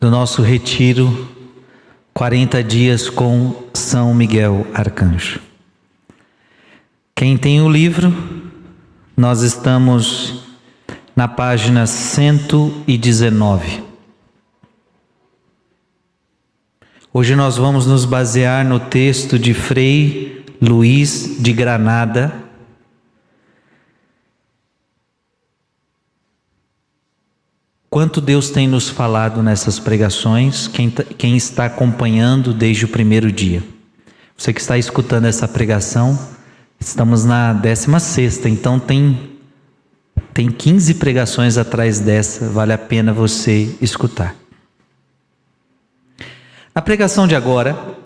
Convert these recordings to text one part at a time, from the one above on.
do nosso retiro, 40 dias com São Miguel Arcanjo. Quem tem o livro, nós estamos na página 119. Hoje nós vamos nos basear no texto de Frei Luiz de Granada Quanto Deus tem nos falado nessas pregações, quem, tá, quem está acompanhando desde o primeiro dia. Você que está escutando essa pregação, estamos na 16, então tem, tem 15 pregações atrás dessa, vale a pena você escutar. Na pregação de agora,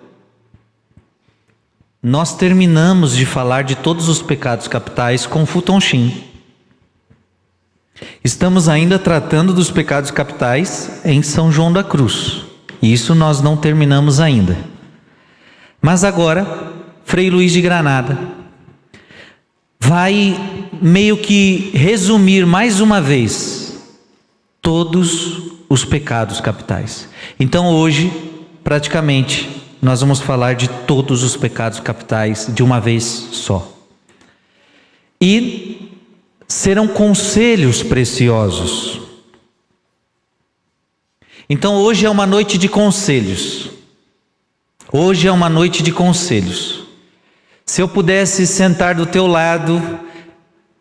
nós terminamos de falar de todos os pecados capitais com Futon Shin. Estamos ainda tratando dos pecados capitais em São João da Cruz. Isso nós não terminamos ainda. Mas agora, Frei Luiz de Granada vai meio que resumir mais uma vez todos os pecados capitais. Então hoje, praticamente, nós vamos falar de todos os pecados capitais de uma vez só. E serão conselhos preciosos. Então hoje é uma noite de conselhos. Hoje é uma noite de conselhos. Se eu pudesse sentar do teu lado,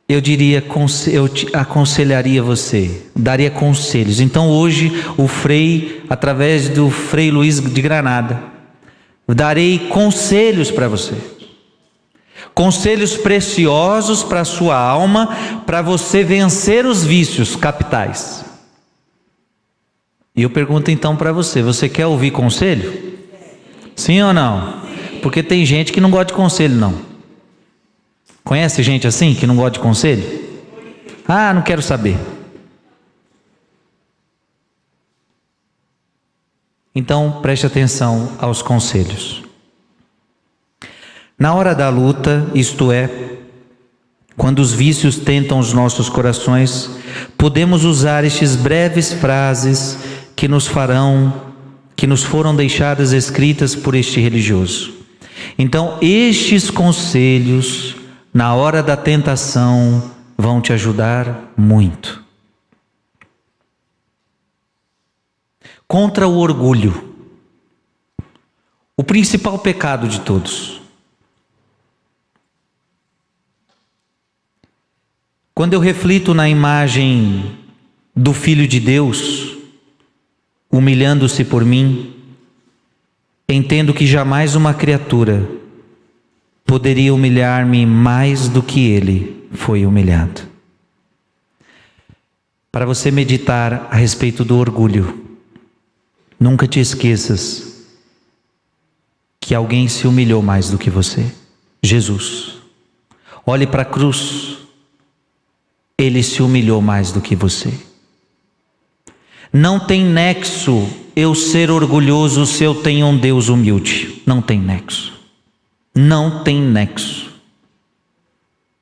eu diria, eu aconselharia você, daria conselhos. Então hoje o Frei, através do Frei Luiz de Granada, darei conselhos para você conselhos preciosos para a sua alma, para você vencer os vícios capitais. E eu pergunto então para você: você quer ouvir conselho? Sim ou não? Porque tem gente que não gosta de conselho, não. Conhece gente assim que não gosta de conselho? Ah, não quero saber. Então preste atenção aos conselhos. Na hora da luta, isto é, quando os vícios tentam os nossos corações, podemos usar estes breves frases que nos farão, que nos foram deixadas escritas por este religioso. Então, estes conselhos, na hora da tentação, vão te ajudar muito. Contra o orgulho, o principal pecado de todos. Quando eu reflito na imagem do Filho de Deus, humilhando-se por mim, entendo que jamais uma criatura poderia humilhar-me mais do que ele foi humilhado. Para você meditar a respeito do orgulho, nunca te esqueças que alguém se humilhou mais do que você Jesus. Olhe para a cruz ele se humilhou mais do que você. Não tem nexo eu ser orgulhoso se eu tenho um Deus humilde. Não tem nexo. Não tem nexo.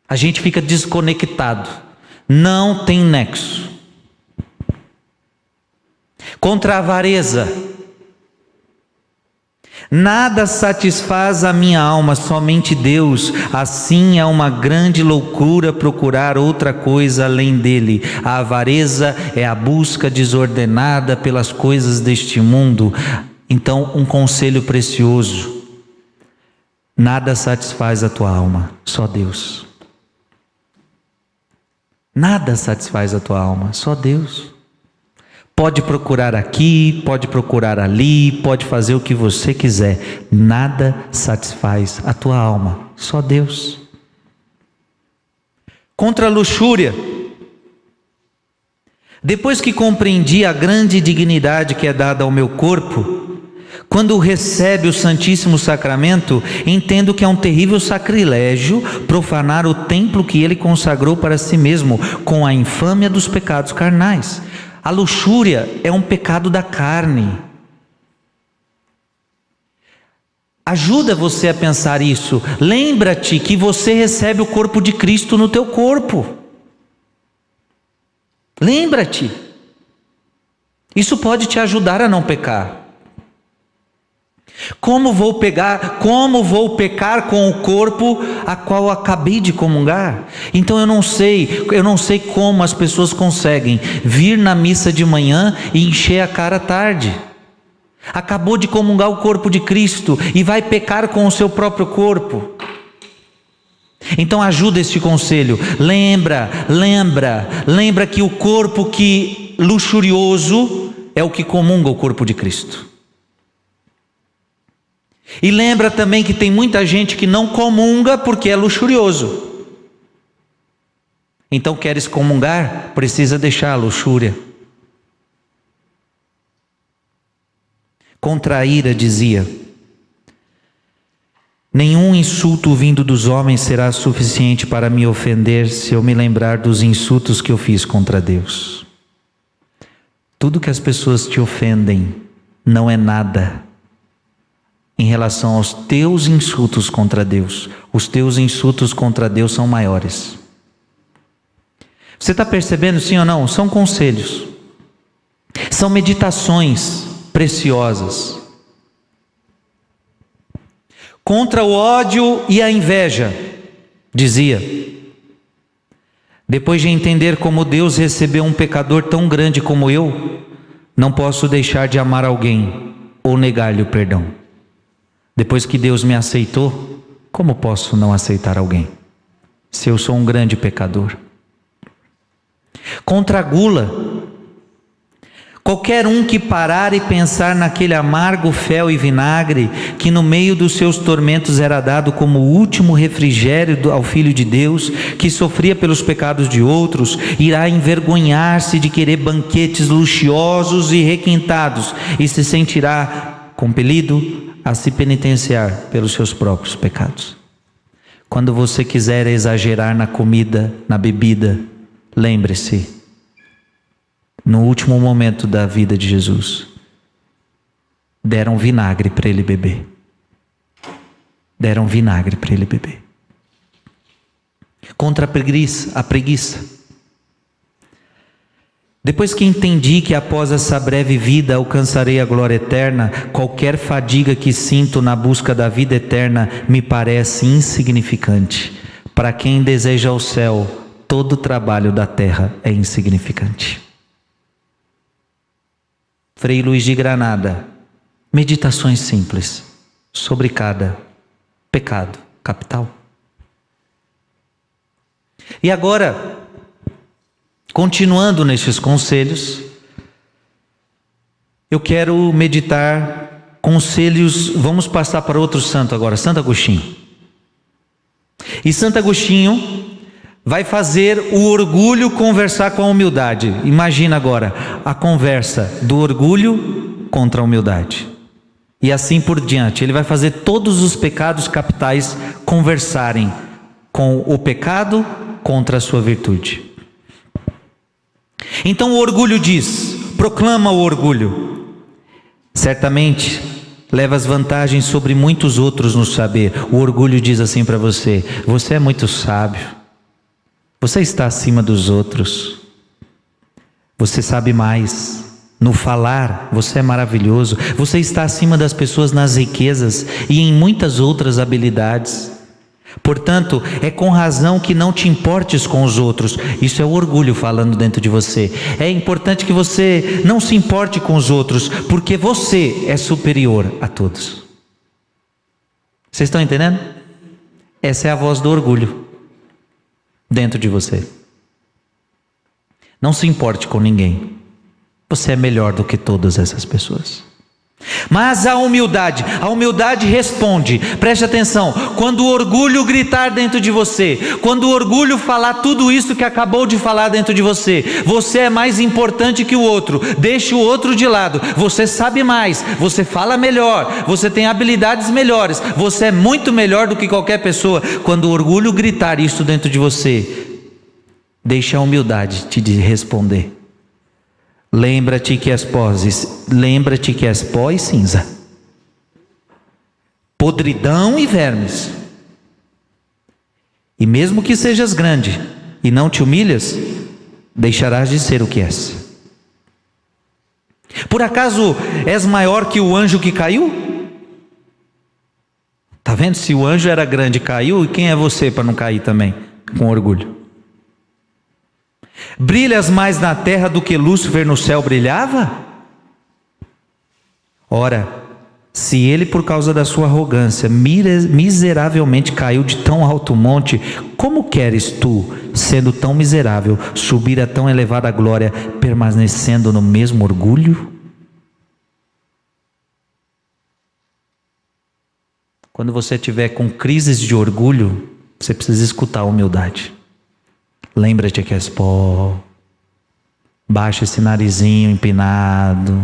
A gente fica desconectado. Não tem nexo. Contra a avareza, Nada satisfaz a minha alma, somente Deus. Assim é uma grande loucura procurar outra coisa além dele. A avareza é a busca desordenada pelas coisas deste mundo. Então, um conselho precioso: nada satisfaz a tua alma, só Deus. Nada satisfaz a tua alma, só Deus. Pode procurar aqui, pode procurar ali, pode fazer o que você quiser, nada satisfaz a tua alma, só Deus. Contra a luxúria, Depois que compreendi a grande dignidade que é dada ao meu corpo, quando recebe o Santíssimo Sacramento, entendo que é um terrível sacrilégio profanar o templo que ele consagrou para si mesmo com a infâmia dos pecados carnais. A luxúria é um pecado da carne. Ajuda você a pensar isso. Lembra-te que você recebe o corpo de Cristo no teu corpo. Lembra-te. Isso pode te ajudar a não pecar. Como vou pegar, como vou pecar com o corpo a qual acabei de comungar? Então eu não sei, eu não sei como as pessoas conseguem vir na missa de manhã e encher a cara à tarde. Acabou de comungar o corpo de Cristo e vai pecar com o seu próprio corpo. Então ajuda este conselho. Lembra, lembra, lembra que o corpo que luxurioso é o que comunga o corpo de Cristo. E lembra também que tem muita gente que não comunga porque é luxurioso. Então queres comungar, precisa deixar a luxúria. Contra a ira dizia: Nenhum insulto vindo dos homens será suficiente para me ofender se eu me lembrar dos insultos que eu fiz contra Deus. Tudo que as pessoas te ofendem não é nada em relação aos teus insultos contra Deus. Os teus insultos contra Deus são maiores. Você está percebendo, sim ou não? São conselhos, são meditações preciosas contra o ódio e a inveja, dizia. Depois de entender como Deus recebeu um pecador tão grande como eu, não posso deixar de amar alguém ou negar-lhe o perdão. Depois que Deus me aceitou, como posso não aceitar alguém? Se eu sou um grande pecador. Contra a gula, Qualquer um que parar e pensar naquele amargo fel e vinagre, que no meio dos seus tormentos era dado como último refrigério ao Filho de Deus, que sofria pelos pecados de outros, irá envergonhar-se de querer banquetes luxuosos e requintados e se sentirá compelido a se penitenciar pelos seus próprios pecados. Quando você quiser exagerar na comida, na bebida, lembre-se no último momento da vida de Jesus, deram vinagre para ele beber. Deram vinagre para ele beber. Contra a preguiça, a preguiça. Depois que entendi que após essa breve vida alcançarei a glória eterna, qualquer fadiga que sinto na busca da vida eterna me parece insignificante. Para quem deseja o céu, todo trabalho da terra é insignificante. Frei Luiz de Granada. Meditações simples sobre cada pecado capital. E agora, continuando nestes conselhos, eu quero meditar conselhos. Vamos passar para outro santo agora, Santo Agostinho. E Santo Agostinho vai fazer o orgulho conversar com a humildade. Imagina agora a conversa do orgulho contra a humildade. E assim por diante. Ele vai fazer todos os pecados capitais conversarem com o pecado contra a sua virtude. Então o orgulho diz: proclama o orgulho. Certamente levas vantagens sobre muitos outros no saber. O orgulho diz assim para você: você é muito sábio. Você está acima dos outros. Você sabe mais. No falar, você é maravilhoso. Você está acima das pessoas nas riquezas e em muitas outras habilidades. Portanto, é com razão que não te importes com os outros. Isso é o orgulho falando dentro de você. É importante que você não se importe com os outros, porque você é superior a todos. Vocês estão entendendo? Essa é a voz do orgulho dentro de você. Não se importe com ninguém. Você é melhor do que todas essas pessoas. Mas a humildade, a humildade responde, preste atenção, quando o orgulho gritar dentro de você, quando o orgulho falar tudo isso que acabou de falar dentro de você, você é mais importante que o outro, deixe o outro de lado, você sabe mais, você fala melhor, você tem habilidades melhores, você é muito melhor do que qualquer pessoa. Quando o orgulho gritar isso dentro de você, deixe a humildade te responder. Lembra-te que és pó, lembra-te que és pó e cinza, podridão e vermes. E mesmo que sejas grande e não te humilhas, deixarás de ser o que és. Por acaso és maior que o anjo que caiu? Tá vendo? Se o anjo era grande e caiu, quem é você para não cair também com orgulho? Brilhas mais na terra do que Lúcifer no céu brilhava? Ora, se ele, por causa da sua arrogância, miseravelmente caiu de tão alto monte, como queres tu, sendo tão miserável, subir a tão elevada glória, permanecendo no mesmo orgulho? Quando você tiver com crises de orgulho, você precisa escutar a humildade. Lembra-te que és pó. Baixa esse narizinho empinado.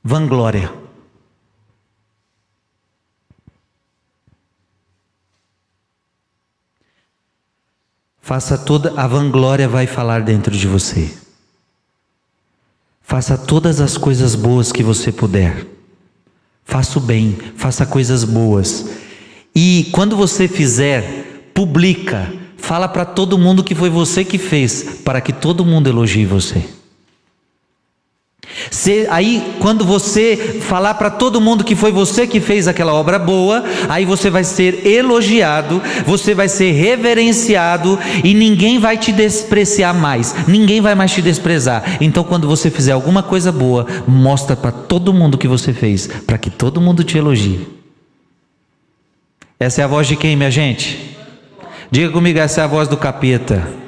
Vanglória. Faça toda a vanglória vai falar dentro de você. Faça todas as coisas boas que você puder. Faça o bem, faça coisas boas. E quando você fizer, publica, fala para todo mundo que foi você que fez, para que todo mundo elogie você. Se, aí, quando você falar para todo mundo que foi você que fez aquela obra boa, aí você vai ser elogiado, você vai ser reverenciado e ninguém vai te despreciar mais, ninguém vai mais te desprezar. Então, quando você fizer alguma coisa boa, mostra para todo mundo que você fez, para que todo mundo te elogie. Essa é a voz de quem, minha gente? Diga comigo, essa é a voz do capeta.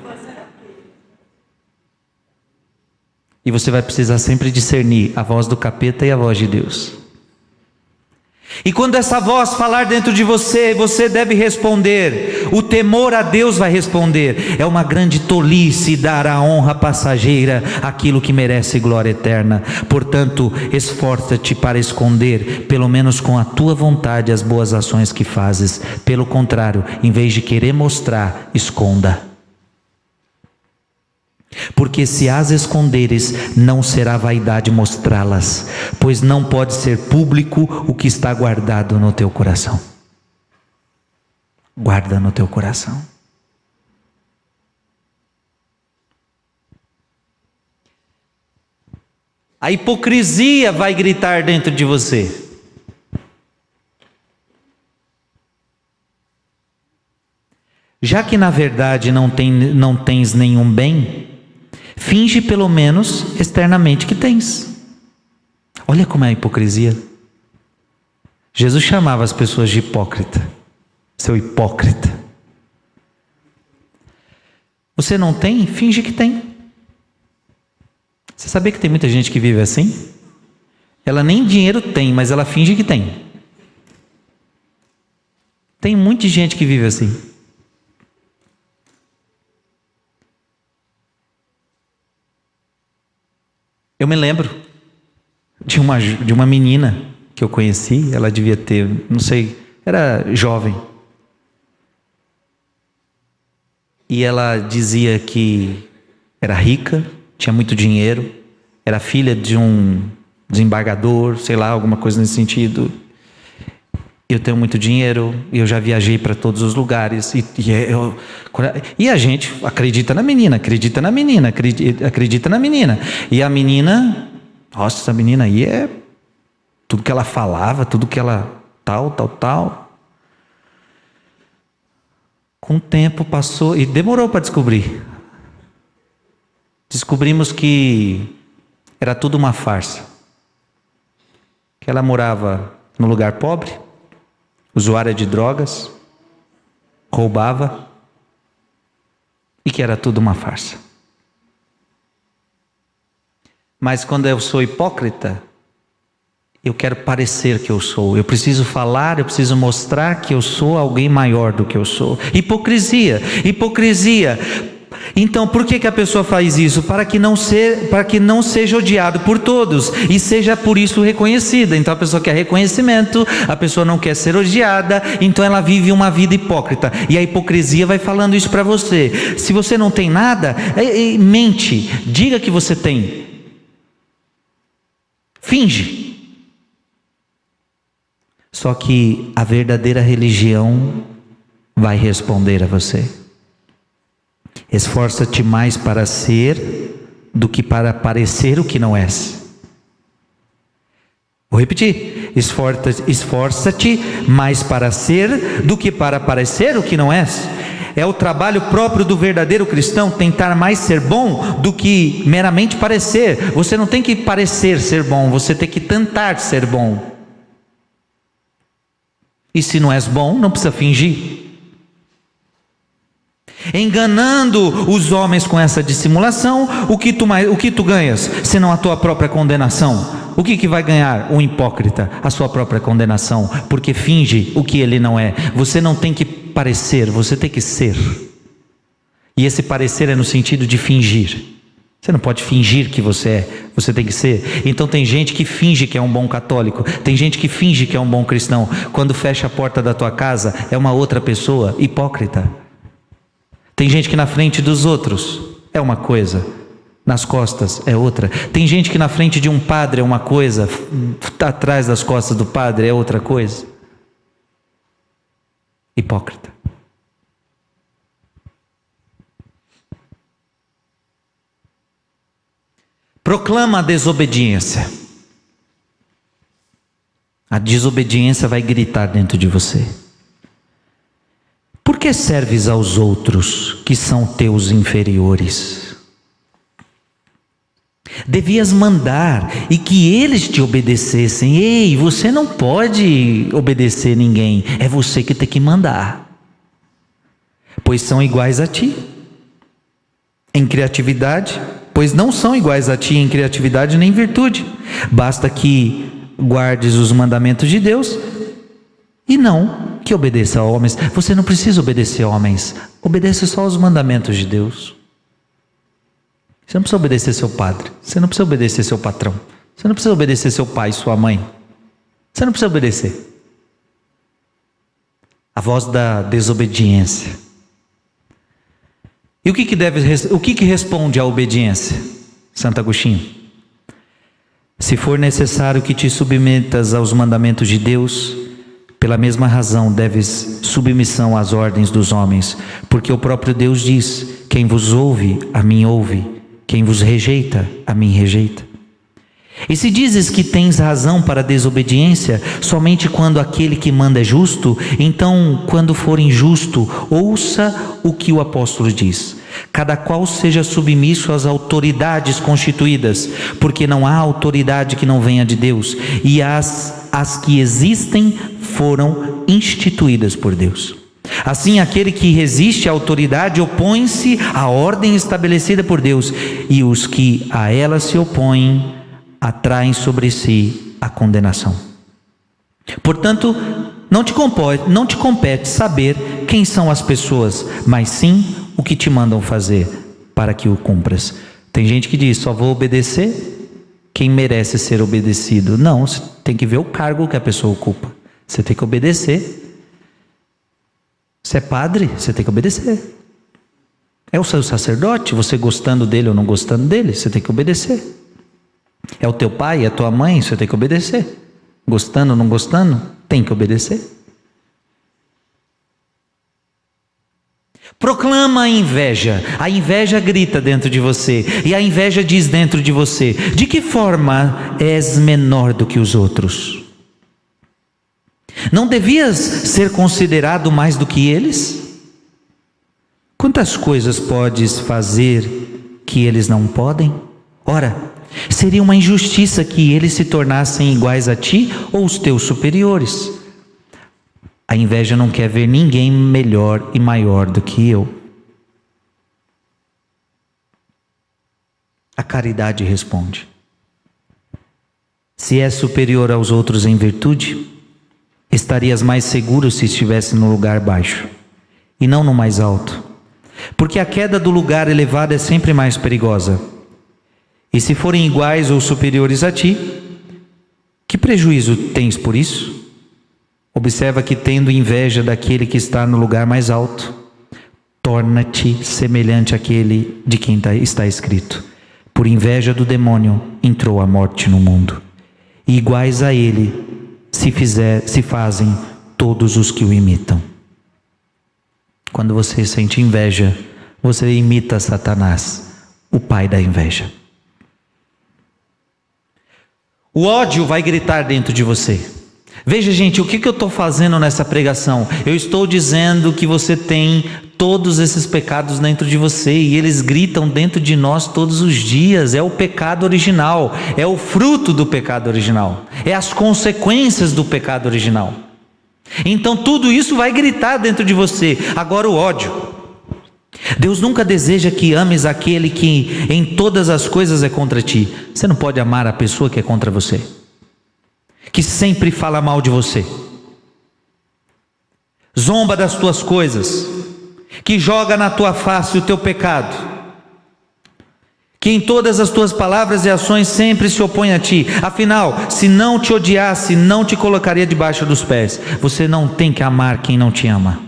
E você vai precisar sempre discernir a voz do capeta e a voz de Deus. E quando essa voz falar dentro de você, você deve responder. O temor a Deus vai responder. É uma grande tolice dar a honra passageira aquilo que merece glória eterna. Portanto, esforça-te para esconder, pelo menos com a tua vontade, as boas ações que fazes. Pelo contrário, em vez de querer mostrar, esconda. Porque se as esconderes, não será vaidade mostrá-las, pois não pode ser público o que está guardado no teu coração. Guarda no teu coração. A hipocrisia vai gritar dentro de você. Já que na verdade não, tem, não tens nenhum bem, Finge pelo menos externamente que tens. Olha como é a hipocrisia. Jesus chamava as pessoas de hipócrita. Seu hipócrita. Você não tem? Finge que tem. Você sabia que tem muita gente que vive assim? Ela nem dinheiro tem, mas ela finge que tem. Tem muita gente que vive assim. Eu me lembro de uma, de uma menina que eu conheci, ela devia ter, não sei, era jovem. E ela dizia que era rica, tinha muito dinheiro, era filha de um desembargador, sei lá, alguma coisa nesse sentido. Eu tenho muito dinheiro, eu já viajei para todos os lugares. E, e, é, eu, e, a gente acredita na menina, acredita na menina, acredita, acredita na menina. E a menina, nossa, essa menina aí é tudo que ela falava, tudo que ela tal, tal, tal. Com o tempo passou e demorou para descobrir. Descobrimos que era tudo uma farsa. Que ela morava no lugar pobre usuária de drogas, roubava, e que era tudo uma farsa. Mas quando eu sou hipócrita, eu quero parecer que eu sou, eu preciso falar, eu preciso mostrar que eu sou alguém maior do que eu sou. Hipocrisia, hipocrisia. Então, por que, que a pessoa faz isso? Para que, não ser, para que não seja odiado por todos e seja por isso reconhecida. Então, a pessoa quer reconhecimento, a pessoa não quer ser odiada, então ela vive uma vida hipócrita. E a hipocrisia vai falando isso para você. Se você não tem nada, é, é, mente, diga que você tem. Finge. Só que a verdadeira religião vai responder a você. Esforça-te mais para ser do que para parecer o que não és. Vou repetir: esforça-te mais para ser do que para parecer o que não és. É o trabalho próprio do verdadeiro cristão tentar mais ser bom do que meramente parecer. Você não tem que parecer ser bom, você tem que tentar ser bom. E se não és bom, não precisa fingir. Enganando os homens com essa dissimulação, o que tu, o que tu ganhas, senão a tua própria condenação? O que, que vai ganhar o hipócrita? A sua própria condenação, porque finge o que ele não é. Você não tem que parecer, você tem que ser. E esse parecer é no sentido de fingir. Você não pode fingir que você é, você tem que ser. Então tem gente que finge que é um bom católico, tem gente que finge que é um bom cristão. Quando fecha a porta da tua casa, é uma outra pessoa hipócrita. Tem gente que na frente dos outros é uma coisa, nas costas é outra. Tem gente que na frente de um padre é uma coisa, atrás das costas do padre é outra coisa. Hipócrita. Proclama a desobediência. A desobediência vai gritar dentro de você. Que serves aos outros que são teus inferiores? Devias mandar e que eles te obedecessem. Ei, você não pode obedecer ninguém, é você que tem que mandar, pois são iguais a ti. Em criatividade, pois não são iguais a ti em criatividade nem virtude. Basta que guardes os mandamentos de Deus e não que obedeça a homens. Você não precisa obedecer a homens, obedeça só os mandamentos de Deus. Você não precisa obedecer seu padre, você não precisa obedecer seu patrão, você não precisa obedecer seu pai, sua mãe. Você não precisa obedecer. A voz da desobediência e o que, que deve, o que, que responde à obediência? Santo Agostinho. Se for necessário que te submetas aos mandamentos de Deus, pela mesma razão deves submissão às ordens dos homens, porque o próprio Deus diz: quem vos ouve, a mim ouve, quem vos rejeita, a mim rejeita. E se dizes que tens razão para a desobediência, somente quando aquele que manda é justo, então, quando for injusto, ouça o que o apóstolo diz. Cada qual seja submisso às autoridades constituídas, porque não há autoridade que não venha de Deus, e as, as que existem foram instituídas por Deus. Assim, aquele que resiste à autoridade opõe-se à ordem estabelecida por Deus, e os que a ela se opõem atraem sobre si a condenação. Portanto, não te, compete, não te compete saber quem são as pessoas, mas sim o que te mandam fazer para que o cumpras. Tem gente que diz: só vou obedecer quem merece ser obedecido. Não, você tem que ver o cargo que a pessoa ocupa. Você tem que obedecer. Você é padre, você tem que obedecer. É o seu sacerdote, você gostando dele ou não gostando dele, você tem que obedecer. É o teu pai, é a tua mãe, você tem que obedecer. Gostando ou não gostando, tem que obedecer. Proclama a inveja. A inveja grita dentro de você. E a inveja diz dentro de você: De que forma és menor do que os outros? Não devias ser considerado mais do que eles? Quantas coisas podes fazer que eles não podem? Ora, Seria uma injustiça que eles se tornassem iguais a ti ou os teus superiores. A inveja não quer ver ninguém melhor e maior do que eu. A caridade responde. Se és superior aos outros em virtude, estarias mais seguro se estivesse no lugar baixo e não no mais alto, porque a queda do lugar elevado é sempre mais perigosa. E se forem iguais ou superiores a ti, que prejuízo tens por isso? Observa que, tendo inveja daquele que está no lugar mais alto, torna-te semelhante àquele de quem tá, está escrito: Por inveja do demônio entrou a morte no mundo e iguais a ele se, fizer, se fazem todos os que o imitam. Quando você sente inveja, você imita Satanás, o pai da inveja. O ódio vai gritar dentro de você. Veja, gente, o que, que eu estou fazendo nessa pregação? Eu estou dizendo que você tem todos esses pecados dentro de você e eles gritam dentro de nós todos os dias. É o pecado original, é o fruto do pecado original, é as consequências do pecado original. Então tudo isso vai gritar dentro de você. Agora o ódio. Deus nunca deseja que ames aquele que em todas as coisas é contra ti. Você não pode amar a pessoa que é contra você que sempre fala mal de você, zomba das tuas coisas, que joga na tua face o teu pecado, que em todas as tuas palavras e ações sempre se opõe a ti. Afinal, se não te odiasse, não te colocaria debaixo dos pés. Você não tem que amar quem não te ama.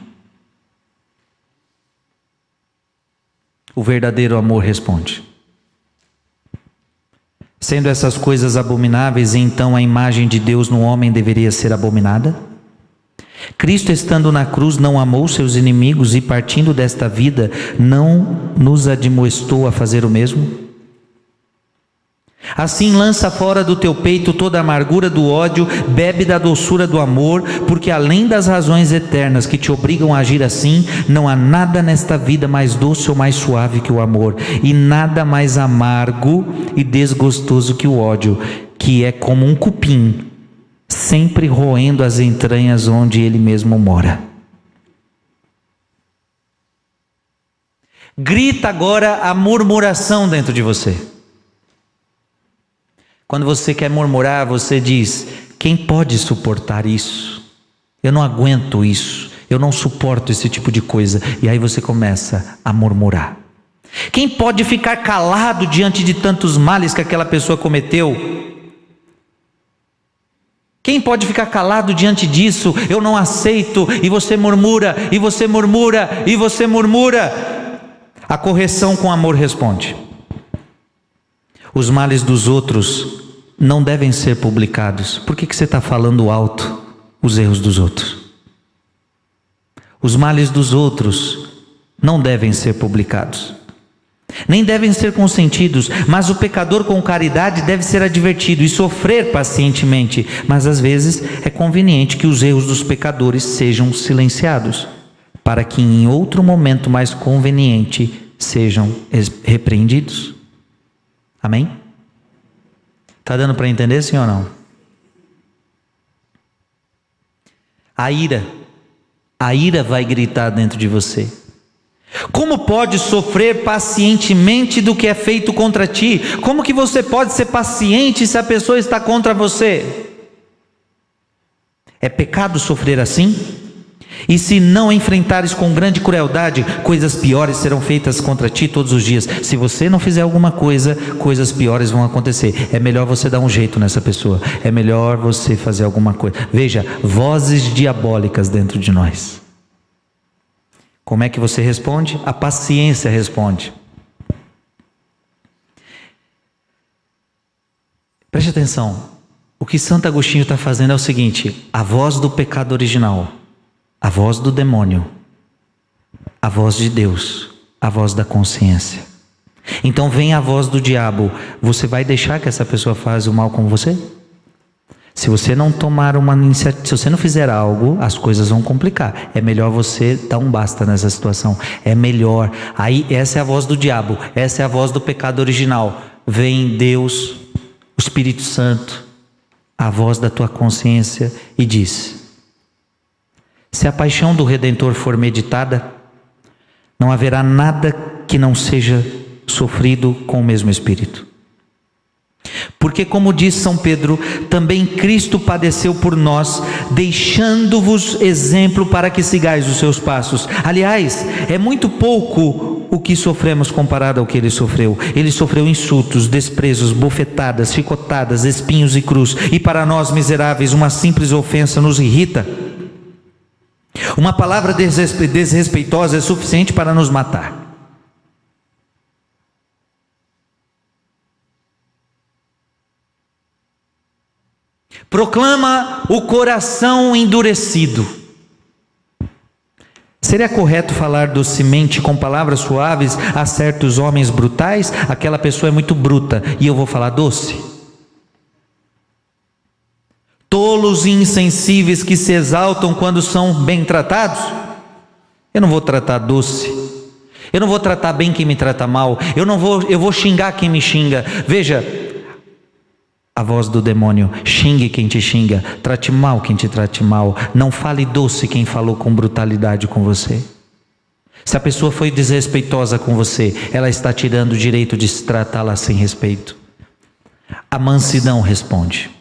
O verdadeiro amor responde. Sendo essas coisas abomináveis, então a imagem de Deus no homem deveria ser abominada? Cristo, estando na cruz, não amou seus inimigos e, partindo desta vida, não nos admoestou a fazer o mesmo? Assim lança fora do teu peito toda a amargura do ódio, bebe da doçura do amor, porque além das razões eternas que te obrigam a agir assim, não há nada nesta vida mais doce ou mais suave que o amor, e nada mais amargo e desgostoso que o ódio, que é como um cupim, sempre roendo as entranhas onde ele mesmo mora. Grita agora a murmuração dentro de você. Quando você quer murmurar, você diz: quem pode suportar isso? Eu não aguento isso. Eu não suporto esse tipo de coisa. E aí você começa a murmurar. Quem pode ficar calado diante de tantos males que aquela pessoa cometeu? Quem pode ficar calado diante disso? Eu não aceito. E você murmura, e você murmura, e você murmura. A correção com amor responde. Os males dos outros não devem ser publicados. Por que, que você está falando alto os erros dos outros? Os males dos outros não devem ser publicados. Nem devem ser consentidos, mas o pecador com caridade deve ser advertido e sofrer pacientemente. Mas às vezes é conveniente que os erros dos pecadores sejam silenciados, para que em outro momento mais conveniente sejam repreendidos. Amém? Está dando para entender, sim ou não? A ira, a ira vai gritar dentro de você. Como pode sofrer pacientemente do que é feito contra ti? Como que você pode ser paciente se a pessoa está contra você? É pecado sofrer assim? E se não enfrentares com grande crueldade, coisas piores serão feitas contra ti todos os dias. Se você não fizer alguma coisa, coisas piores vão acontecer. É melhor você dar um jeito nessa pessoa. É melhor você fazer alguma coisa. Veja, vozes diabólicas dentro de nós. Como é que você responde? A paciência responde. Preste atenção. O que Santo Agostinho está fazendo é o seguinte: a voz do pecado original a voz do demônio, a voz de Deus, a voz da consciência. Então vem a voz do diabo, você vai deixar que essa pessoa faça o mal com você? Se você não tomar uma iniciativa, se você não fizer algo, as coisas vão complicar. É melhor você dar um basta nessa situação. É melhor. Aí essa é a voz do diabo, essa é a voz do pecado original. Vem Deus, o Espírito Santo, a voz da tua consciência e diz: se a paixão do Redentor for meditada, não haverá nada que não seja sofrido com o mesmo Espírito. Porque, como diz São Pedro, também Cristo padeceu por nós, deixando-vos exemplo para que sigais os seus passos. Aliás, é muito pouco o que sofremos comparado ao que ele sofreu. Ele sofreu insultos, desprezos, bofetadas, chicotadas, espinhos e cruz. E para nós miseráveis, uma simples ofensa nos irrita. Uma palavra desrespeitosa é suficiente para nos matar. Proclama o coração endurecido. Seria correto falar do semente com palavras suaves a certos homens brutais? Aquela pessoa é muito bruta e eu vou falar doce? Tolos e insensíveis que se exaltam quando são bem tratados? Eu não vou tratar doce. Eu não vou tratar bem quem me trata mal. Eu não vou, eu vou xingar quem me xinga. Veja, a voz do demônio: xingue quem te xinga, trate mal quem te trate mal, não fale doce quem falou com brutalidade com você. Se a pessoa foi desrespeitosa com você, ela está tirando o direito de se tratá-la sem respeito. A mansidão responde.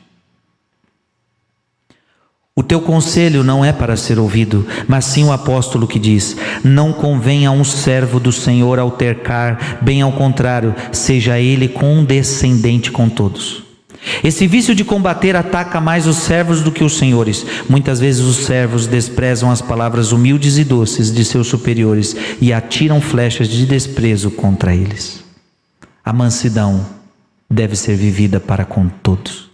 O teu conselho não é para ser ouvido, mas sim o apóstolo que diz: Não convém a um servo do Senhor altercar, bem ao contrário, seja ele condescendente com todos. Esse vício de combater ataca mais os servos do que os senhores. Muitas vezes os servos desprezam as palavras humildes e doces de seus superiores e atiram flechas de desprezo contra eles. A mansidão deve ser vivida para com todos.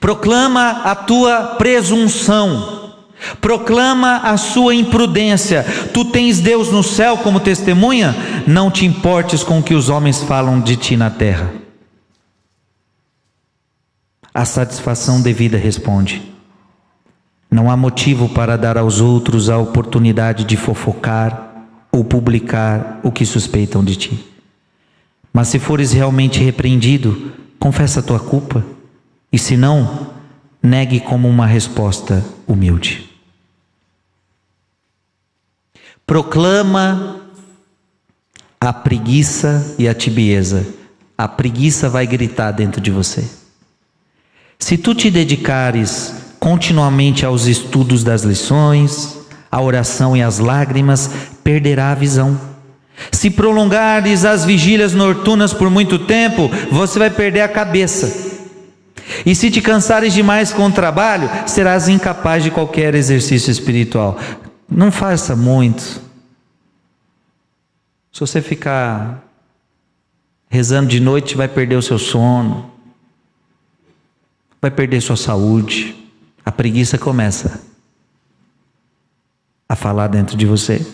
Proclama a tua presunção. Proclama a sua imprudência. Tu tens Deus no céu como testemunha? Não te importes com o que os homens falam de ti na terra. A satisfação devida responde: Não há motivo para dar aos outros a oportunidade de fofocar ou publicar o que suspeitam de ti. Mas se fores realmente repreendido, confessa a tua culpa, e se não, negue como uma resposta humilde. Proclama a preguiça e a tibieza. A preguiça vai gritar dentro de você. Se tu te dedicares continuamente aos estudos das lições, à oração e às lágrimas, perderá a visão. Se prolongares as vigílias noturnas por muito tempo, você vai perder a cabeça. E se te cansares demais com o trabalho, serás incapaz de qualquer exercício espiritual. Não faça muito. Se você ficar rezando de noite, vai perder o seu sono, vai perder sua saúde. A preguiça começa a falar dentro de você.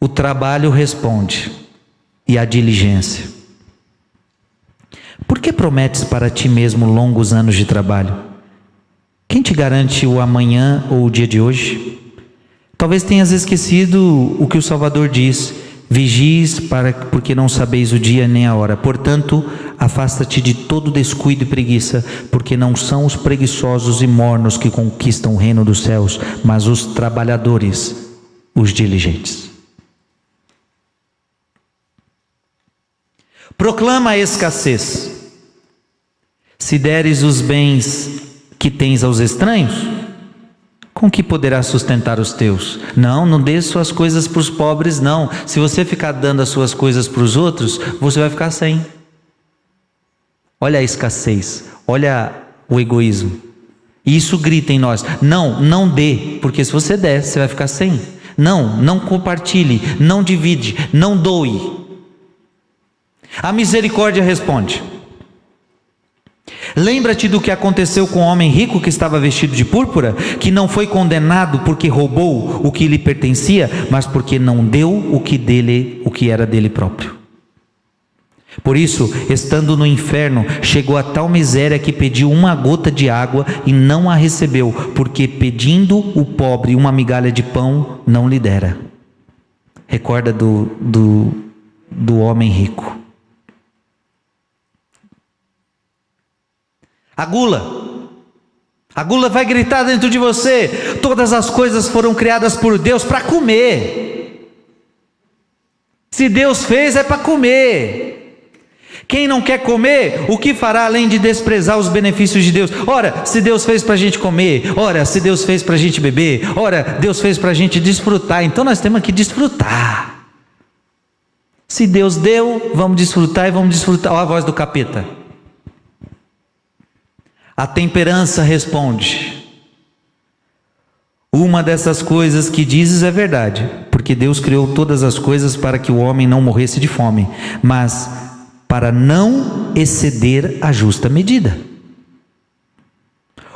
O trabalho responde e a diligência. Que prometes para ti mesmo longos anos de trabalho? Quem te garante o amanhã ou o dia de hoje? Talvez tenhas esquecido o que o Salvador diz: vigies para porque não sabeis o dia nem a hora. Portanto, afasta-te de todo descuido e preguiça, porque não são os preguiçosos e mornos que conquistam o reino dos céus, mas os trabalhadores, os diligentes. Proclama a escassez. Se deres os bens que tens aos estranhos, com que poderá sustentar os teus? Não, não dê suas coisas para os pobres, não. Se você ficar dando as suas coisas para os outros, você vai ficar sem. Olha a escassez, olha o egoísmo. E isso grita em nós: não, não dê, porque se você der, você vai ficar sem. Não, não compartilhe, não divide, não doe. A misericórdia responde. Lembra-te do que aconteceu com o homem rico que estava vestido de púrpura, que não foi condenado porque roubou o que lhe pertencia, mas porque não deu o que dele, o que era dele próprio. Por isso, estando no inferno, chegou a tal miséria que pediu uma gota de água e não a recebeu, porque pedindo o pobre uma migalha de pão, não lhe dera. Recorda do, do, do homem rico. A gula. A gula vai gritar dentro de você. Todas as coisas foram criadas por Deus para comer. Se Deus fez, é para comer. Quem não quer comer, o que fará além de desprezar os benefícios de Deus? Ora, se Deus fez para a gente comer, ora, se Deus fez para a gente beber, ora, Deus fez para a gente desfrutar, então nós temos que desfrutar. Se Deus deu, vamos desfrutar e vamos desfrutar. Olha a voz do capeta. A temperança responde: Uma dessas coisas que dizes é verdade, porque Deus criou todas as coisas para que o homem não morresse de fome, mas para não exceder a justa medida.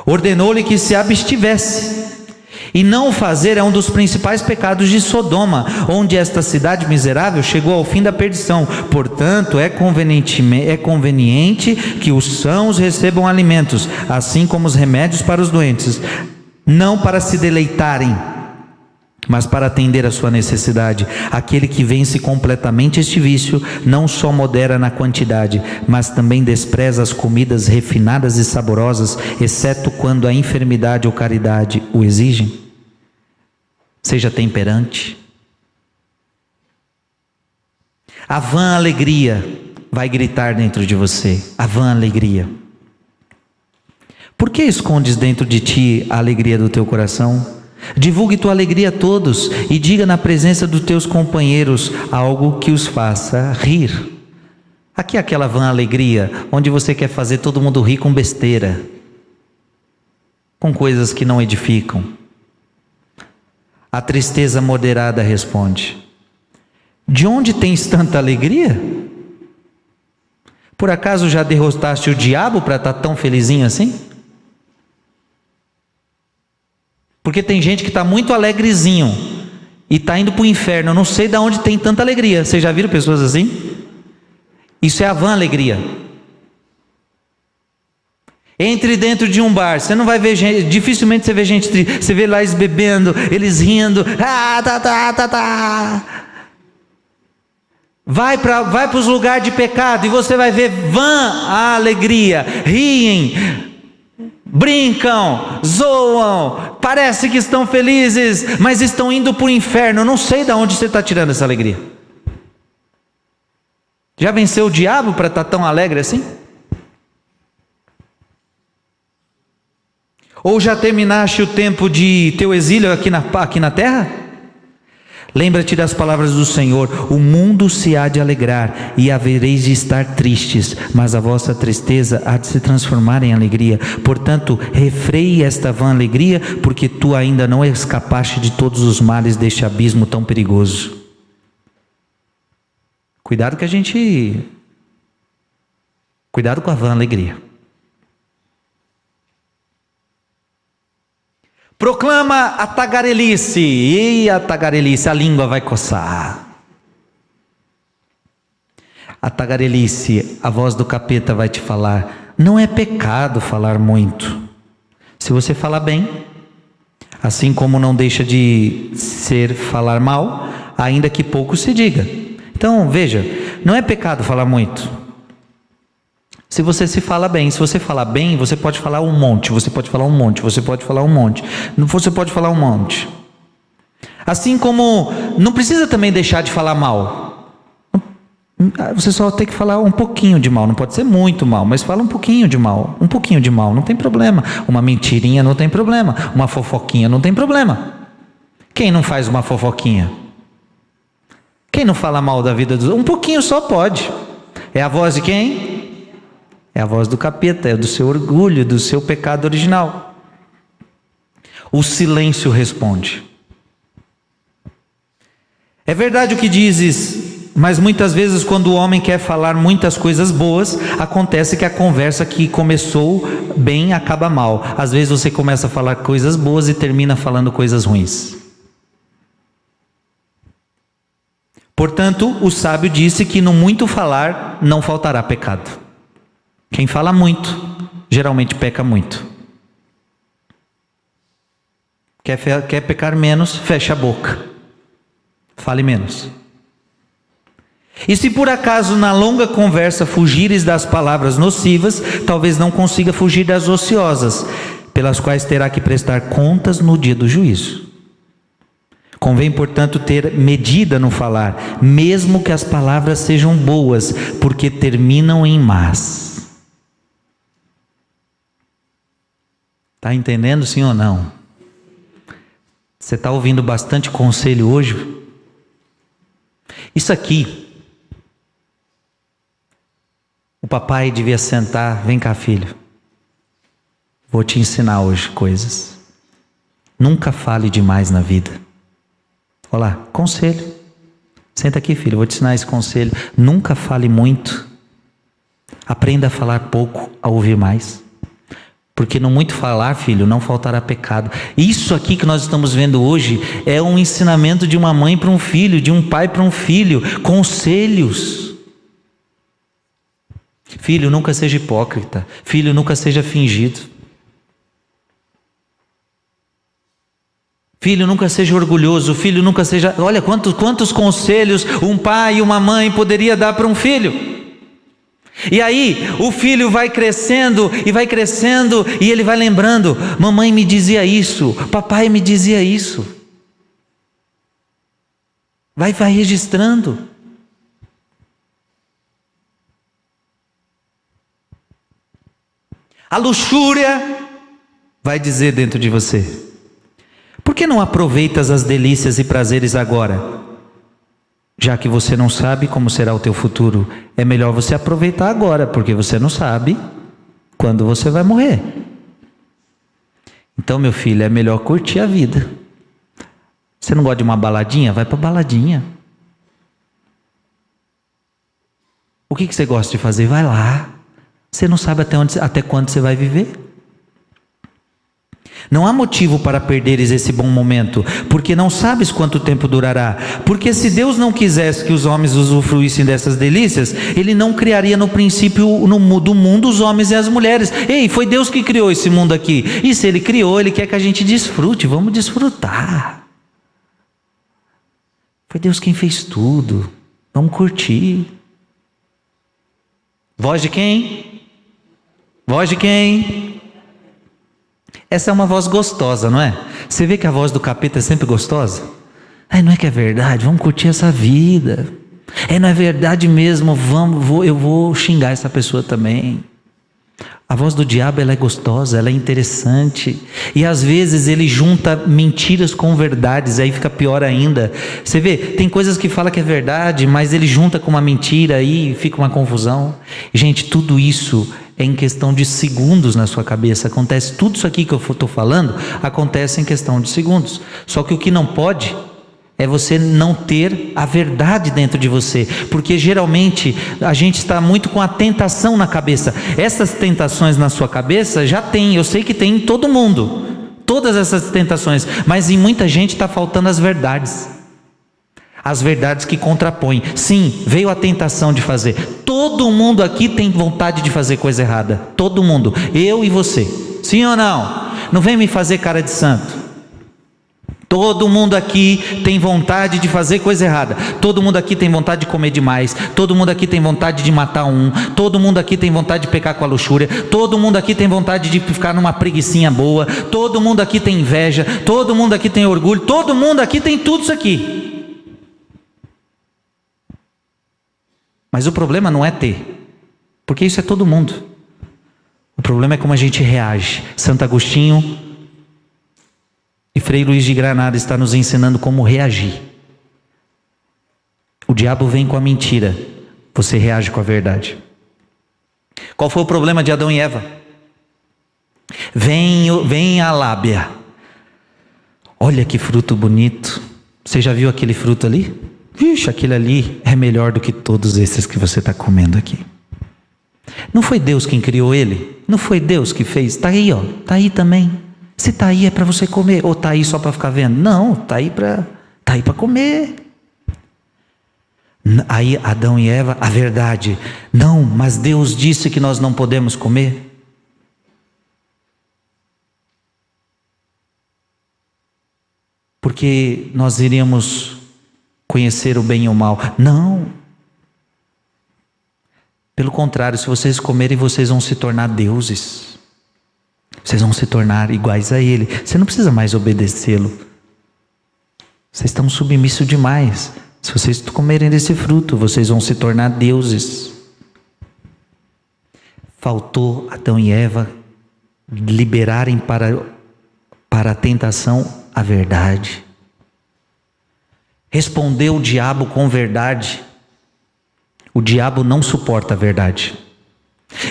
Ordenou-lhe que se abstivesse. E não o fazer é um dos principais pecados de Sodoma, onde esta cidade miserável chegou ao fim da perdição. Portanto, é conveniente, é conveniente que os sãos recebam alimentos, assim como os remédios para os doentes, não para se deleitarem mas para atender a sua necessidade. Aquele que vence completamente este vício não só modera na quantidade, mas também despreza as comidas refinadas e saborosas, exceto quando a enfermidade ou caridade o exigem. Seja temperante. A vã alegria vai gritar dentro de você. A vã alegria. Por que escondes dentro de ti a alegria do teu coração? Divulgue tua alegria a todos e diga na presença dos teus companheiros algo que os faça rir. Aqui é aquela vã alegria, onde você quer fazer todo mundo rir com besteira, com coisas que não edificam. A tristeza moderada responde: De onde tens tanta alegria? Por acaso já derrotaste o diabo para estar tá tão felizinho assim? Porque tem gente que está muito alegrezinho e está indo para o inferno. Eu não sei de onde tem tanta alegria. Vocês já viram pessoas assim? Isso é a vã alegria. Entre dentro de um bar, você não vai ver gente, dificilmente você vê gente triste. Você vê lá eles bebendo, eles rindo. Ah, tá, tá, tá, tá. Vai para vai os lugares de pecado e você vai ver vã a alegria, riem, brincam, zoam, parece que estão felizes, mas estão indo para o inferno. Eu não sei de onde você está tirando essa alegria. Já venceu o diabo para estar tá tão alegre assim? Ou já terminaste o tempo de teu exílio aqui na, aqui na terra? Lembra-te das palavras do Senhor: o mundo se há de alegrar e havereis de estar tristes, mas a vossa tristeza há de se transformar em alegria. Portanto, refreie esta vã alegria, porque tu ainda não escapaste de todos os males deste abismo tão perigoso. Cuidado que a gente. Cuidado com a vã alegria. Proclama a tagarelice. E a tagarelice, a língua vai coçar. A tagarelice, a voz do capeta vai te falar: não é pecado falar muito. Se você falar bem, assim como não deixa de ser falar mal, ainda que pouco se diga. Então, veja, não é pecado falar muito. Se você se fala bem, se você falar bem, você pode falar um monte, você pode falar um monte, você pode falar um monte, você pode falar um monte. Assim como não precisa também deixar de falar mal. Você só tem que falar um pouquinho de mal, não pode ser muito mal, mas fala um pouquinho de mal, um pouquinho de mal, não tem problema. Uma mentirinha não tem problema, uma fofoquinha não tem problema. Quem não faz uma fofoquinha? Quem não fala mal da vida dos Um pouquinho só pode. É a voz de quem? É a voz do capeta, é do seu orgulho, do seu pecado original. O silêncio responde. É verdade o que dizes, mas muitas vezes, quando o homem quer falar muitas coisas boas, acontece que a conversa que começou bem acaba mal. Às vezes você começa a falar coisas boas e termina falando coisas ruins. Portanto, o sábio disse que no muito falar não faltará pecado. Quem fala muito, geralmente peca muito. Quer, quer pecar menos, fecha a boca. Fale menos. E se por acaso na longa conversa fugires das palavras nocivas, talvez não consiga fugir das ociosas, pelas quais terá que prestar contas no dia do juízo. Convém, portanto, ter medida no falar, mesmo que as palavras sejam boas, porque terminam em mas. Está entendendo, sim ou não? Você está ouvindo bastante conselho hoje? Isso aqui, o papai devia sentar, vem cá, filho. Vou te ensinar hoje coisas. Nunca fale demais na vida. Olá, conselho. Senta aqui, filho, vou te ensinar esse conselho. Nunca fale muito. Aprenda a falar pouco, a ouvir mais. Porque no muito falar, filho, não faltará pecado. Isso aqui que nós estamos vendo hoje é um ensinamento de uma mãe para um filho, de um pai para um filho, conselhos. Filho, nunca seja hipócrita. Filho, nunca seja fingido. Filho, nunca seja orgulhoso. Filho, nunca seja. Olha quantos, quantos conselhos um pai e uma mãe poderia dar para um filho. E aí, o filho vai crescendo e vai crescendo e ele vai lembrando: mamãe me dizia isso, papai me dizia isso. Vai, vai registrando. A luxúria vai dizer dentro de você: por que não aproveitas as delícias e prazeres agora? Já que você não sabe como será o teu futuro, é melhor você aproveitar agora, porque você não sabe quando você vai morrer. Então, meu filho, é melhor curtir a vida. Você não gosta de uma baladinha? Vai para baladinha. O que, que você gosta de fazer? Vai lá. Você não sabe até, onde, até quando você vai viver. Não há motivo para perderes esse bom momento, porque não sabes quanto tempo durará. Porque se Deus não quisesse que os homens usufruíssem dessas delícias, Ele não criaria no princípio no, do mundo os homens e as mulheres. Ei, foi Deus que criou esse mundo aqui. E se Ele criou, Ele quer que a gente desfrute. Vamos desfrutar. Foi Deus quem fez tudo. Vamos curtir. Voz de quem? Voz de quem? Essa é uma voz gostosa, não é? Você vê que a voz do capeta é sempre gostosa? Ai, não é que é verdade? Vamos curtir essa vida. É, não é verdade mesmo? Vamos, vou, eu vou xingar essa pessoa também. A voz do diabo ela é gostosa, ela é interessante. E às vezes ele junta mentiras com verdades, aí fica pior ainda. Você vê, tem coisas que fala que é verdade, mas ele junta com uma mentira aí fica uma confusão. Gente, tudo isso é em questão de segundos na sua cabeça. Acontece tudo isso aqui que eu estou falando, acontece em questão de segundos. Só que o que não pode é você não ter a verdade dentro de você, porque geralmente a gente está muito com a tentação na cabeça. Essas tentações na sua cabeça já tem, eu sei que tem em todo mundo, todas essas tentações, mas em muita gente está faltando as verdades as verdades que contrapõem. Sim, veio a tentação de fazer. Todo mundo aqui tem vontade de fazer coisa errada. Todo mundo. Eu e você. Sim ou não? Não vem me fazer cara de santo. Todo mundo aqui tem vontade de fazer coisa errada. Todo mundo aqui tem vontade de comer demais. Todo mundo aqui tem vontade de matar um. Todo mundo aqui tem vontade de pecar com a luxúria. Todo mundo aqui tem vontade de ficar numa preguiçinha boa. Todo mundo aqui tem inveja. Todo mundo aqui tem orgulho. Todo mundo aqui tem tudo isso aqui. Mas o problema não é ter, porque isso é todo mundo. O problema é como a gente reage. Santo Agostinho e Frei Luiz de Granada está nos ensinando como reagir. O diabo vem com a mentira, você reage com a verdade. Qual foi o problema de Adão e Eva? Vem, vem a lábia. Olha que fruto bonito. Você já viu aquele fruto ali? Vixe, aquele ali é melhor do que todos esses que você está comendo aqui. Não foi Deus quem criou ele? Não foi Deus que fez? Está aí, ó. Está aí também. Se está aí é para você comer, ou está aí só para ficar vendo? Não, está aí para tá comer. Aí Adão e Eva, a verdade. Não, mas Deus disse que nós não podemos comer. Porque nós iríamos conhecer o bem e o mal. Não. Pelo contrário, se vocês comerem, vocês vão se tornar deuses. Vocês vão se tornar iguais a Ele. Você não precisa mais obedecê-lo. Vocês estão submissos demais. Se vocês comerem desse fruto, vocês vão se tornar deuses. Faltou Adão e Eva liberarem para, para a tentação a verdade. Respondeu o diabo com verdade. O diabo não suporta a verdade.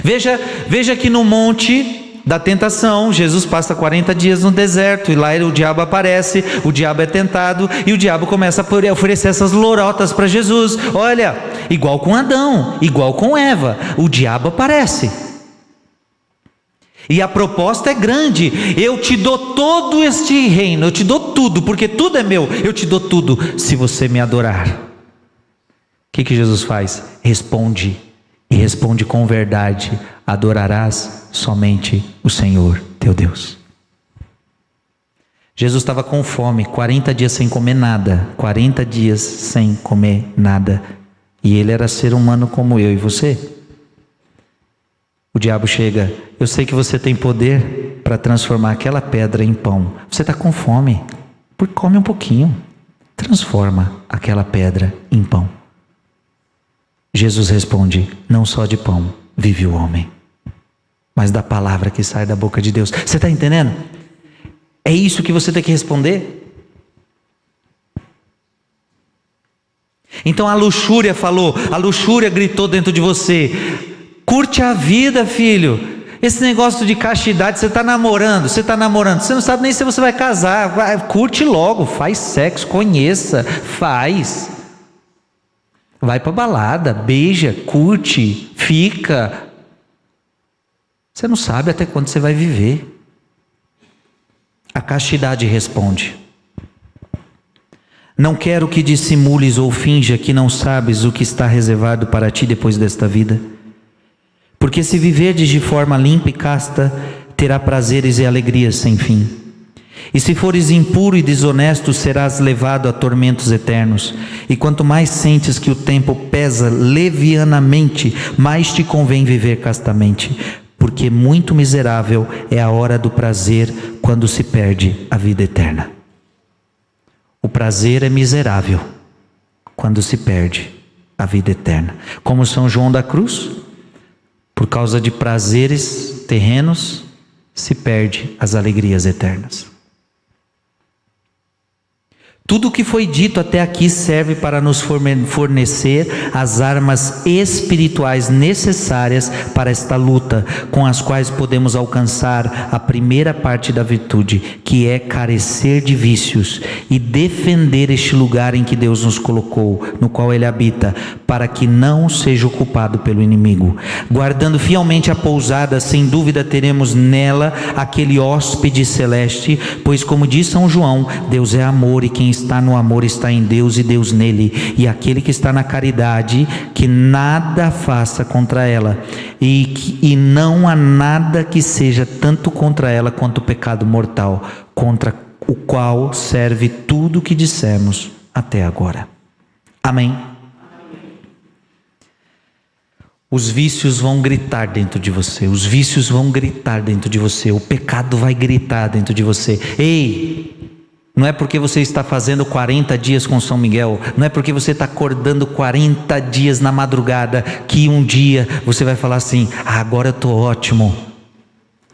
Veja, veja que no monte da tentação. Jesus passa 40 dias no deserto e lá o diabo aparece, o diabo é tentado e o diabo começa a oferecer essas lorotas para Jesus. Olha, igual com Adão, igual com Eva, o diabo aparece. E a proposta é grande. Eu te dou todo este reino, eu te dou tudo, porque tudo é meu. Eu te dou tudo se você me adorar. O que, que Jesus faz? Responde, e responde com verdade: adorarás somente o Senhor teu Deus. Jesus estava com fome, 40 dias sem comer nada, 40 dias sem comer nada, e ele era ser humano como eu e você. O diabo chega, eu sei que você tem poder para transformar aquela pedra em pão. Você está com fome, porque come um pouquinho, transforma aquela pedra em pão. Jesus responde: Não só de pão vive o homem mas da palavra que sai da boca de Deus. Você está entendendo? É isso que você tem que responder. Então a luxúria falou, a luxúria gritou dentro de você: curte a vida, filho. Esse negócio de castidade, você está namorando, você está namorando, você não sabe nem se você vai casar. Vai, curte logo, faz sexo, conheça, faz. Vai para balada, beija, curte, fica, você não sabe até quando você vai viver. A castidade responde: Não quero que dissimules ou finja que não sabes o que está reservado para ti depois desta vida. Porque se viverdes de forma limpa e casta, terá prazeres e alegrias sem fim. E se fores impuro e desonesto, serás levado a tormentos eternos. E quanto mais sentes que o tempo pesa levianamente, mais te convém viver castamente, porque muito miserável é a hora do prazer quando se perde a vida eterna. O prazer é miserável quando se perde a vida eterna. Como São João da Cruz, por causa de prazeres terrenos, se perde as alegrias eternas. Tudo o que foi dito até aqui serve para nos fornecer as armas espirituais necessárias para esta luta, com as quais podemos alcançar a primeira parte da virtude, que é carecer de vícios e defender este lugar em que Deus nos colocou, no qual Ele habita, para que não seja ocupado pelo inimigo. Guardando fielmente a pousada, sem dúvida teremos nela aquele hóspede celeste, pois, como diz São João, Deus é amor e quem está no amor está em Deus e Deus nele. E aquele que está na caridade, que nada faça contra ela. E, e não há nada que seja tanto contra ela quanto o pecado mortal, contra o qual serve tudo o que dissemos até agora. Amém. Os vícios vão gritar dentro de você, os vícios vão gritar dentro de você, o pecado vai gritar dentro de você. Ei, não é porque você está fazendo 40 dias com São Miguel, não é porque você está acordando 40 dias na madrugada que um dia você vai falar assim: ah, agora eu estou ótimo,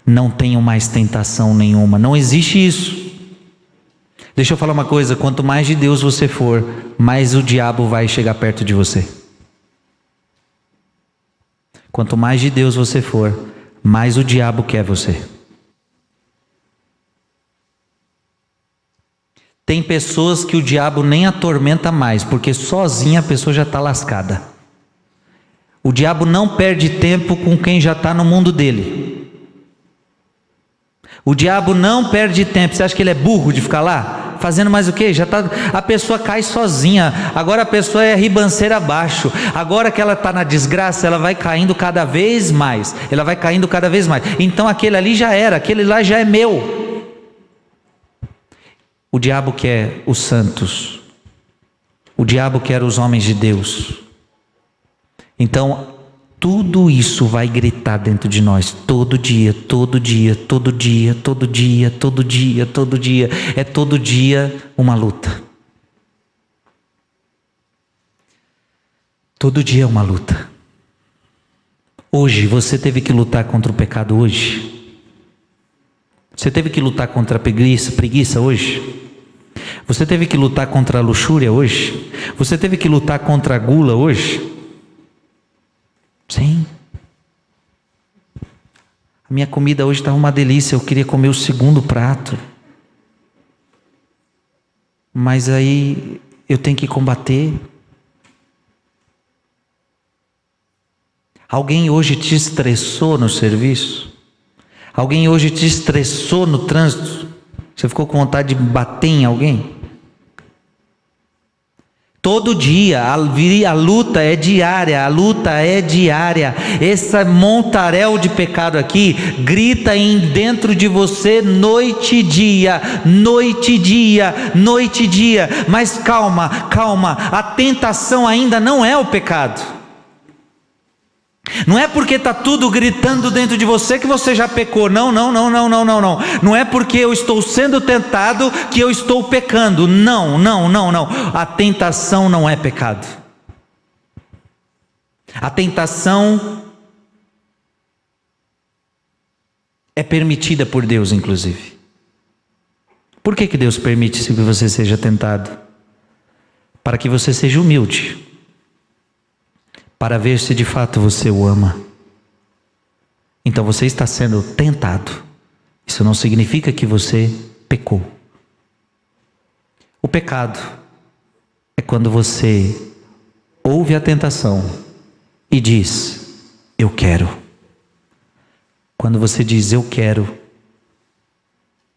não tenho mais tentação nenhuma. Não existe isso. Deixa eu falar uma coisa: quanto mais de Deus você for, mais o diabo vai chegar perto de você. Quanto mais de Deus você for, mais o diabo quer você. Tem pessoas que o diabo nem atormenta mais, porque sozinha a pessoa já está lascada. O diabo não perde tempo com quem já está no mundo dele. O diabo não perde tempo. Você acha que ele é burro de ficar lá? Fazendo mais o que? Já tá, a pessoa cai sozinha. Agora a pessoa é ribanceira abaixo. Agora que ela está na desgraça, ela vai caindo cada vez mais. Ela vai caindo cada vez mais. Então aquele ali já era, aquele lá já é meu. O diabo quer os santos. O diabo quer os homens de Deus. Então, tudo isso vai gritar dentro de nós todo dia, todo dia, todo dia, todo dia, todo dia, todo dia. É todo dia uma luta. Todo dia é uma luta. Hoje você teve que lutar contra o pecado hoje. Você teve que lutar contra a preguiça, preguiça hoje. Você teve que lutar contra a luxúria hoje? Você teve que lutar contra a gula hoje? Sim. A minha comida hoje estava uma delícia, eu queria comer o segundo prato. Mas aí eu tenho que combater. Alguém hoje te estressou no serviço? Alguém hoje te estressou no trânsito? Você ficou com vontade de bater em alguém? Todo dia, a, a, luta é diária, a luta é diária. Esse montaréu de pecado aqui grita em dentro de você noite e dia, noite e dia, noite e dia. Mas calma, calma, a tentação ainda não é o pecado. Não é porque está tudo gritando dentro de você que você já pecou. Não, não, não, não, não, não, não. Não é porque eu estou sendo tentado que eu estou pecando. Não, não, não, não. A tentação não é pecado. A tentação é permitida por Deus, inclusive. Por que, que Deus permite que você seja tentado? Para que você seja humilde para ver se de fato você o ama. Então você está sendo tentado. Isso não significa que você pecou. O pecado é quando você ouve a tentação e diz: Eu quero. Quando você diz eu quero,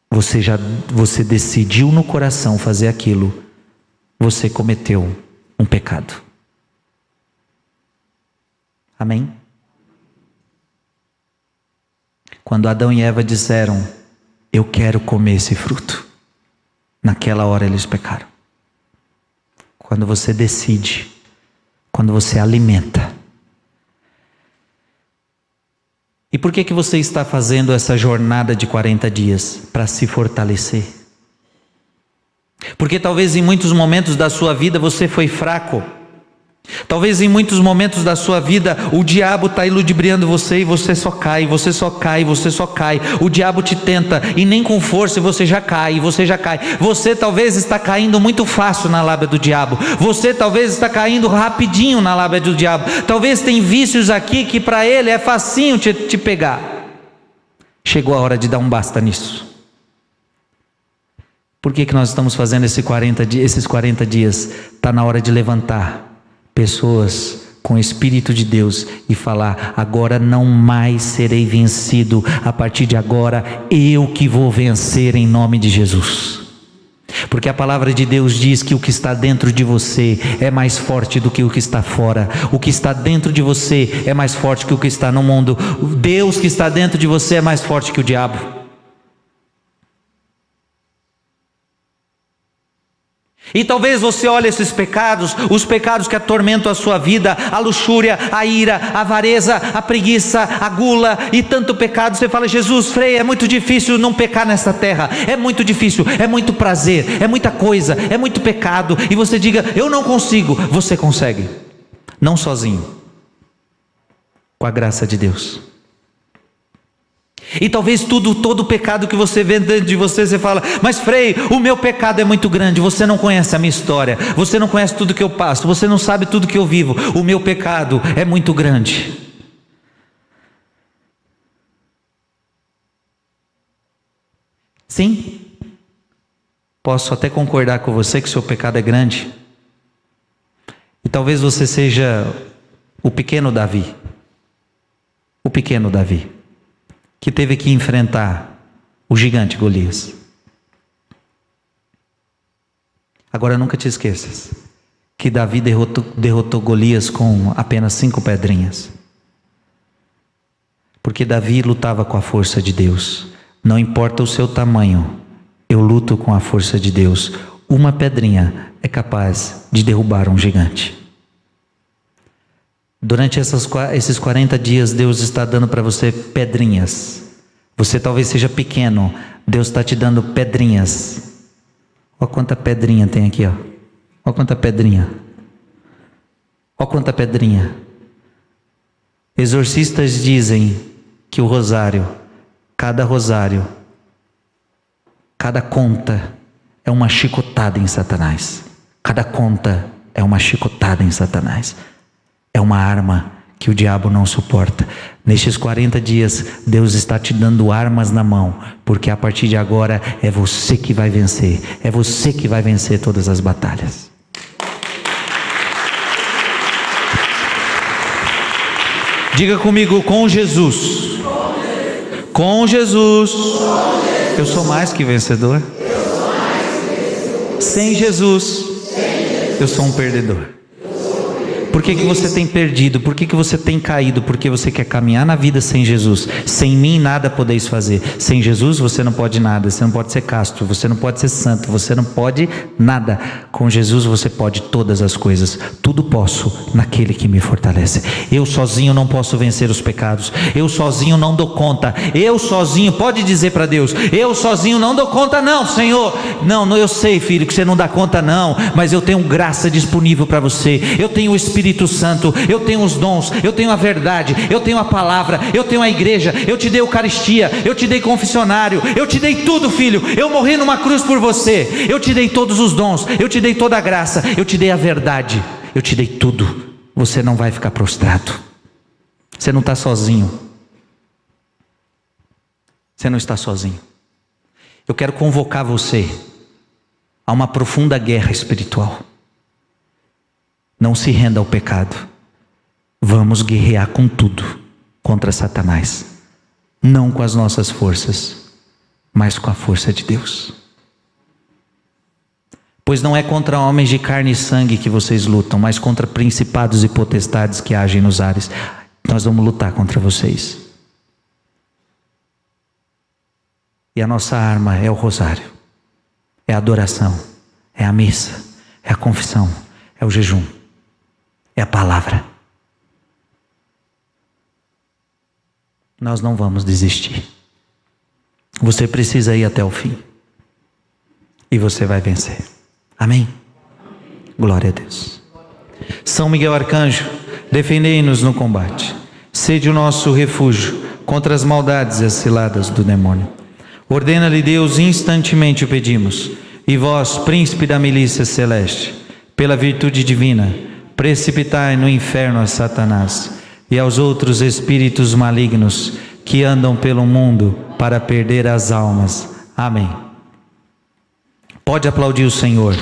você já você decidiu no coração fazer aquilo, você cometeu um pecado. Amém? Quando Adão e Eva disseram: Eu quero comer esse fruto, naquela hora eles pecaram. Quando você decide, quando você alimenta. E por que que você está fazendo essa jornada de 40 dias para se fortalecer? Porque talvez em muitos momentos da sua vida você foi fraco Talvez em muitos momentos da sua vida o diabo está iludibriando você e você só cai, você só cai, você só cai. O diabo te tenta e nem com força você já cai, você já cai. Você talvez está caindo muito fácil na lábia do diabo. Você talvez está caindo rapidinho na lábia do diabo. Talvez tem vícios aqui que para ele é facinho te, te pegar. Chegou a hora de dar um basta nisso. Por que, que nós estamos fazendo esse 40, esses 40 dias? Está na hora de levantar pessoas com o Espírito de Deus e falar: agora não mais serei vencido, a partir de agora eu que vou vencer em nome de Jesus. Porque a palavra de Deus diz que o que está dentro de você é mais forte do que o que está fora. O que está dentro de você é mais forte que o que está no mundo. Deus que está dentro de você é mais forte que o diabo. E talvez você olhe esses pecados, os pecados que atormentam a sua vida, a luxúria, a ira, a avareza, a preguiça, a gula e tanto pecado. Você fala, Jesus, Frei, é muito difícil não pecar nessa terra, é muito difícil, é muito prazer, é muita coisa, é muito pecado. E você diga, eu não consigo. Você consegue, não sozinho, com a graça de Deus. E talvez tudo, todo o pecado que você vê dentro de você, você fala, mas Frei, o meu pecado é muito grande, você não conhece a minha história, você não conhece tudo que eu passo, você não sabe tudo que eu vivo, o meu pecado é muito grande. Sim, posso até concordar com você que seu pecado é grande. E talvez você seja o pequeno Davi. O pequeno Davi que teve que enfrentar o gigante Golias. Agora nunca te esqueças que Davi derrotou, derrotou Golias com apenas cinco pedrinhas. Porque Davi lutava com a força de Deus. Não importa o seu tamanho, eu luto com a força de Deus. Uma pedrinha é capaz de derrubar um gigante. Durante essas, esses 40 dias, Deus está dando para você pedrinhas. Você talvez seja pequeno, Deus está te dando pedrinhas. Olha quanta pedrinha tem aqui, ó. Olha quanta pedrinha. Olha quanta pedrinha. Exorcistas dizem que o rosário, cada rosário, cada conta é uma chicotada em Satanás. Cada conta é uma chicotada em Satanás. É uma arma que o diabo não suporta. Nestes 40 dias, Deus está te dando armas na mão, porque a partir de agora é você que vai vencer, é você que vai vencer todas as batalhas. Diga comigo, com Jesus. Com Jesus. Eu sou mais que vencedor. Sem Jesus, eu sou um perdedor. Por que, que você tem perdido? Por que, que você tem caído? Porque você quer caminhar na vida sem Jesus. Sem mim nada podeis fazer. Sem Jesus você não pode nada. Você não pode ser casto. Você não pode ser santo. Você não pode nada. Com Jesus você pode todas as coisas. Tudo posso naquele que me fortalece. Eu sozinho não posso vencer os pecados. Eu sozinho não dou conta. Eu sozinho pode dizer para Deus: Eu sozinho não dou conta, não, Senhor. Não, não, eu sei, filho, que você não dá conta, não. Mas eu tenho graça disponível para você. Eu tenho o Espírito Espírito Santo, eu tenho os dons, eu tenho a verdade, eu tenho a palavra, eu tenho a igreja, eu te dei Eucaristia, eu te dei confessionário, eu te dei tudo, filho. Eu morri numa cruz por você, eu te dei todos os dons, eu te dei toda a graça, eu te dei a verdade, eu te dei tudo. Você não vai ficar prostrado, você não está sozinho. Você não está sozinho. Eu quero convocar você a uma profunda guerra espiritual. Não se renda ao pecado. Vamos guerrear com tudo contra Satanás. Não com as nossas forças, mas com a força de Deus. Pois não é contra homens de carne e sangue que vocês lutam, mas contra principados e potestades que agem nos ares. Nós vamos lutar contra vocês. E a nossa arma é o rosário, é a adoração, é a missa, é a confissão, é o jejum é a palavra. Nós não vamos desistir. Você precisa ir até o fim. E você vai vencer. Amém? Glória a Deus. São Miguel Arcanjo, defendei-nos no combate. Sede o nosso refúgio contra as maldades e as ciladas do demônio. Ordena-lhe Deus, instantemente o pedimos. E vós, príncipe da milícia celeste, pela virtude divina, precipitai no inferno a Satanás e aos outros espíritos malignos que andam pelo mundo para perder as almas. Amém. Pode aplaudir o Senhor.